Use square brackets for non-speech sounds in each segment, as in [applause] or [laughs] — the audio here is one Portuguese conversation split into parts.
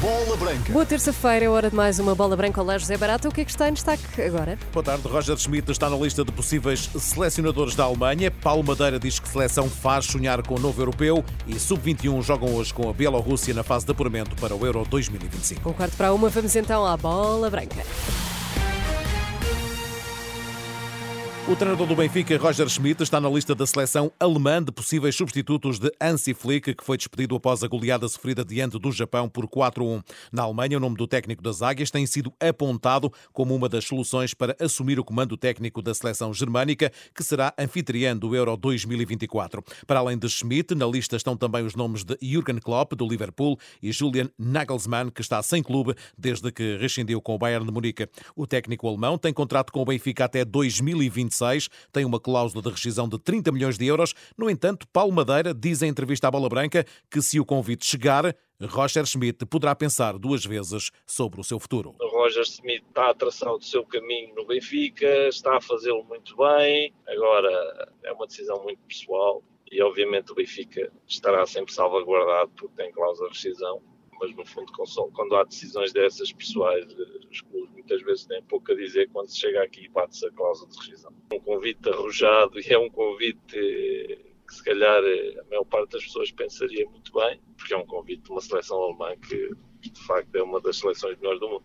Bola Branca. Boa terça-feira, é hora de mais uma bola branca. Olá, José Barata. O que é que está em destaque agora? Boa tarde. Roger Schmidt está na lista de possíveis selecionadores da Alemanha. Paulo Madeira diz que seleção faz sonhar com o novo europeu e Sub-21 jogam hoje com a Bielorrússia na fase de apuramento para o Euro 2025. Um quarto para uma, vamos então à bola branca. O treinador do Benfica, Roger Schmidt, está na lista da seleção alemã de possíveis substitutos de Hansi Flick, que foi despedido após a goleada sofrida diante do Japão por 4-1. Na Alemanha, o nome do técnico das Águias tem sido apontado como uma das soluções para assumir o comando técnico da seleção germânica, que será anfitriã do Euro 2024. Para além de Schmidt, na lista estão também os nomes de Jürgen Klopp, do Liverpool, e Julian Nagelsmann, que está sem clube desde que rescindiu com o Bayern de Munique. O técnico alemão tem contrato com o Benfica até 2025 tem uma cláusula de rescisão de 30 milhões de euros. No entanto, Paulo Madeira diz em entrevista à Bola Branca que se o convite chegar, Roger Schmidt poderá pensar duas vezes sobre o seu futuro. Roger Schmidt está a traçar o seu caminho no Benfica, está a fazê-lo muito bem. Agora é uma decisão muito pessoal e obviamente o Benfica estará sempre salvaguardado porque tem cláusula de rescisão. Mas no fundo, quando há decisões dessas pessoais, os clubes muitas vezes têm pouco a dizer quando se chega aqui e bate-se a cláusula de rescisão. Um convite arrojado e é um convite que se calhar a maior parte das pessoas pensaria muito bem, porque é um convite de uma seleção alemã que de facto é uma das seleções melhores do mundo.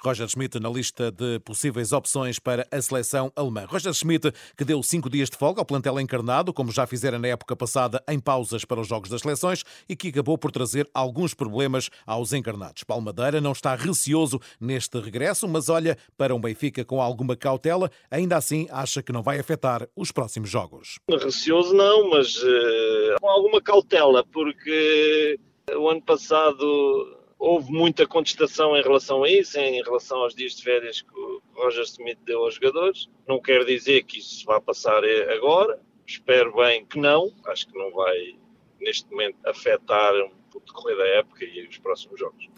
Roger Schmidt na lista de possíveis opções para a seleção alemã. Roger Schmidt, que deu cinco dias de folga ao plantel encarnado, como já fizera na época passada em pausas para os jogos das seleções, e que acabou por trazer alguns problemas aos encarnados. Palmadeira não está receoso neste regresso, mas olha para um Benfica com alguma cautela, ainda assim acha que não vai afetar os próximos jogos. Receoso não, mas uh, com alguma cautela, porque o ano passado houve muita contestação em relação a isso, em relação aos dias de férias que o Roger Smith deu aos jogadores. Não quer dizer que isso vá passar agora, espero bem que não, acho que não vai neste momento afetar o decorrer da época e os próximos jogos.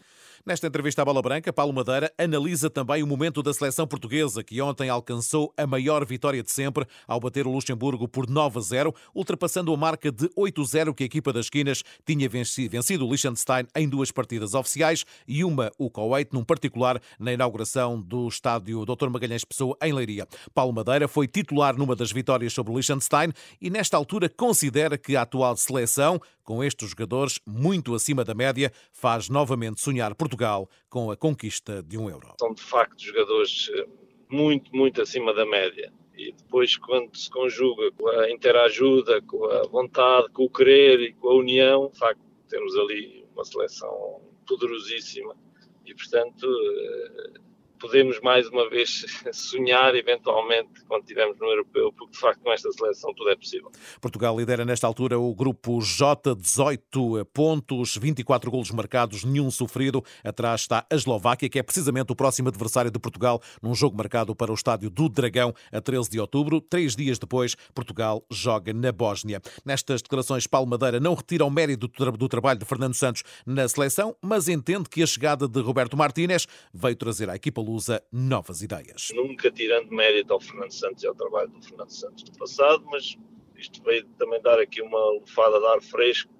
Nesta entrevista à Bola Branca, Paulo Madeira analisa também o momento da seleção portuguesa, que ontem alcançou a maior vitória de sempre ao bater o Luxemburgo por 9-0, ultrapassando a marca de 8-0 que a equipa das esquinas tinha vencido o Liechtenstein em duas partidas oficiais e uma, o Kuwait, num particular, na inauguração do estádio Dr. Magalhães Pessoa, em Leiria. Paulo Madeira foi titular numa das vitórias sobre o Liechtenstein e, nesta altura, considera que a atual seleção, com estes jogadores muito acima da média, faz novamente sonhar Portugal Portugal com a conquista de um euro. São de facto jogadores eh, muito, muito acima da média. E depois, quando se conjuga com a interajuda, com a vontade, com o querer e com a união, de facto, temos ali uma seleção poderosíssima. E, portanto, eh, podemos mais uma vez [laughs] sonhar eventualmente quando estivermos no europeu, porque de facto com esta seleção tudo é possível. Portugal lidera nesta altura o grupo J, 18 pontos, 24 golos marcados, nenhum sofrido. Atrás está a Eslováquia, que é precisamente o próximo adversário de Portugal, num jogo marcado para o estádio do Dragão a 13 de outubro. Três dias depois, Portugal joga na Bósnia. Nestas declarações, Paulo Madeira não retira o mérito do trabalho de Fernando Santos na seleção, mas entende que a chegada de Roberto Martínez veio trazer à equipa Lusa novas ideias. Nunca tirando mérito ao Fernando Santos e ao trabalho do Fernando Santos do passado, mas isto veio também dar aqui uma lufada de ar fresco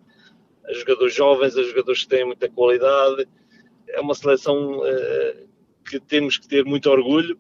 a jogadores jovens, a jogadores que têm muita qualidade. É uma seleção uh, que temos que ter muito orgulho.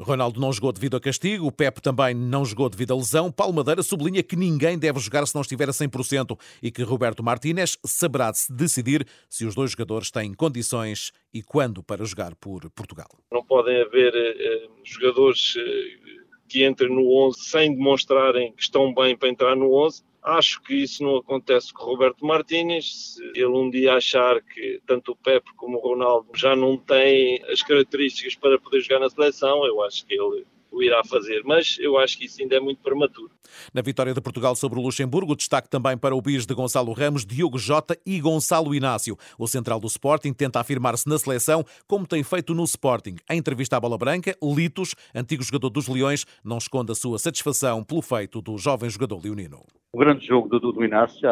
Ronaldo não jogou devido a castigo, o Pep também não jogou devido a lesão. Paulo Madeira sublinha que ninguém deve jogar se não estiver a 100% e que Roberto Martínez saberá decidir se os dois jogadores têm condições e quando para jogar por Portugal. Não podem haver eh, jogadores eh, que entrem no 11 sem demonstrarem que estão bem para entrar no 11 Acho que isso não acontece com o Roberto Martínez. Se ele um dia achar que tanto o Pepe como o Ronaldo já não têm as características para poder jogar na seleção, eu acho que ele o irá fazer, mas eu acho que isso ainda é muito prematuro. Na vitória de Portugal sobre o Luxemburgo, destaque também para o bis de Gonçalo Ramos, Diogo Jota e Gonçalo Inácio. O central do Sporting tenta afirmar-se na seleção, como tem feito no Sporting. Em entrevista à Bola Branca, Litos, antigo jogador dos Leões, não esconde a sua satisfação pelo feito do jovem jogador leonino. O grande jogo do, do Inácio,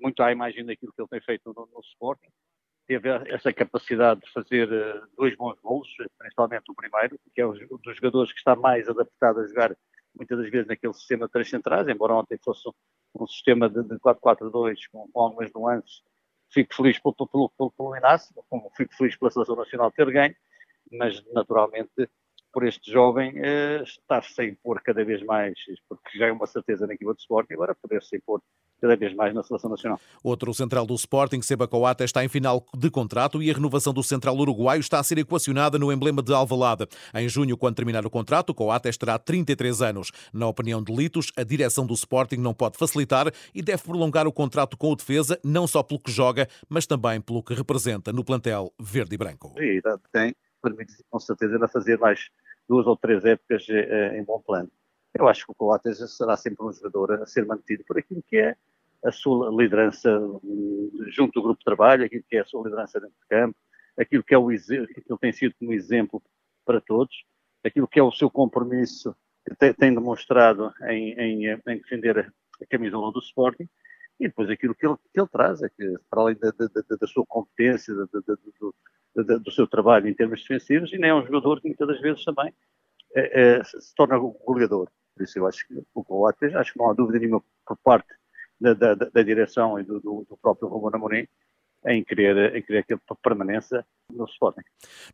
muito à imagem daquilo que ele tem feito no, no Sporting, teve essa capacidade de fazer eh, dois bons golos, principalmente o primeiro, que é um dos jogadores que está mais adaptado a jogar muitas das vezes naquele sistema de três centrais, embora ontem fosse um, sistema de, de 4-4-2 com, algumas nuances. Fico feliz pelo, pelo, pelo, pelo Inácio, fico feliz pela Seleção Nacional ter ganho, mas naturalmente por este jovem eh, estar-se a impor cada vez mais, porque já é uma certeza na equipa de Sport, e agora poder-se impor cada vez mais na seleção nacional. Outro central do Sporting, Seba Coata, está em final de contrato e a renovação do central uruguaio está a ser equacionada no emblema de Alvalade. Em junho, quando terminar o contrato, Coata terá 33 anos. Na opinião de Litos, a direção do Sporting não pode facilitar e deve prolongar o contrato com o defesa, não só pelo que joga, mas também pelo que representa no plantel verde e branco. E tem, permite com certeza a fazer mais duas ou três épocas eh, em bom plano. Eu acho que o Coates será sempre um jogador a ser mantido por aquilo que é a sua liderança junto do grupo de trabalho, aquilo que é a sua liderança dentro de campo, aquilo que é o aquilo tem sido como exemplo para todos, aquilo que é o seu compromisso que tem, tem demonstrado em, em, em, defender a camisola do Sporting e depois aquilo que ele, que ele traz, é que para além da, da, da, da sua competência, da, do, do, seu trabalho em termos defensivos, e nem é um jogador que muitas das vezes também é, é, se torna goleador. Por isso eu acho que o Coates, acho que não há dúvida nenhuma por parte da, da, da direção e do, do, do próprio Romano Amorim em querer, em querer que permaneça no Sporting.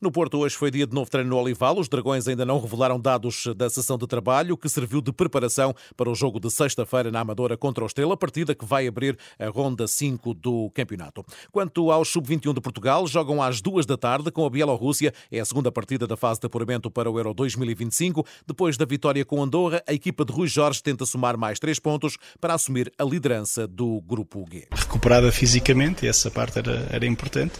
No Porto, hoje foi dia de novo treino no Olival. Os Dragões ainda não revelaram dados da sessão de trabalho que serviu de preparação para o jogo de sexta-feira na Amadora contra o Estrela, partida que vai abrir a ronda 5 do campeonato. Quanto aos sub-21 de Portugal, jogam às duas da tarde com a Bielorrússia. É a segunda partida da fase de apuramento para o Euro 2025. Depois da vitória com Andorra, a equipa de Rui Jorge tenta somar mais três pontos para assumir a liderança do Grupo G. Recuperada fisicamente, essa parte era, era importante.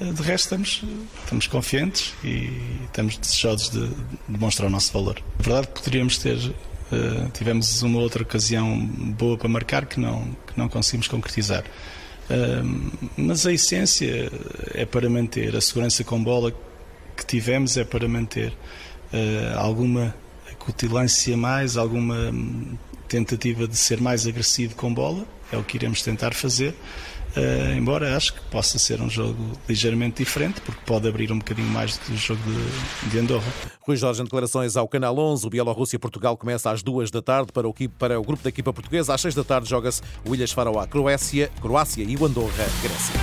De resto, estamos, estamos confiantes e estamos desejosos de, demonstrar o nosso valor. Na verdade, poderíamos ter. Uh, tivemos uma outra ocasião boa para marcar que não, que não conseguimos concretizar. Uh, mas a essência é para manter a segurança com bola que tivemos, é para manter alguma cutilância mais, alguma tentativa de ser mais agressivo com bola, é o que iremos tentar fazer. Uh, embora acho que possa ser um jogo ligeiramente diferente, porque pode abrir um bocadinho mais do que o jogo de, de Andorra. Rui Jorge, em declarações ao Canal 11, o Bielorrússia-Portugal começa às duas da tarde para o, para o grupo da equipa portuguesa. Às seis da tarde joga-se o Ilhas Faraó, Croácia, Croácia e o Andorra, Grécia.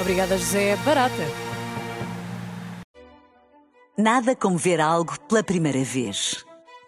Obrigada, José Barata. Nada como ver algo pela primeira vez.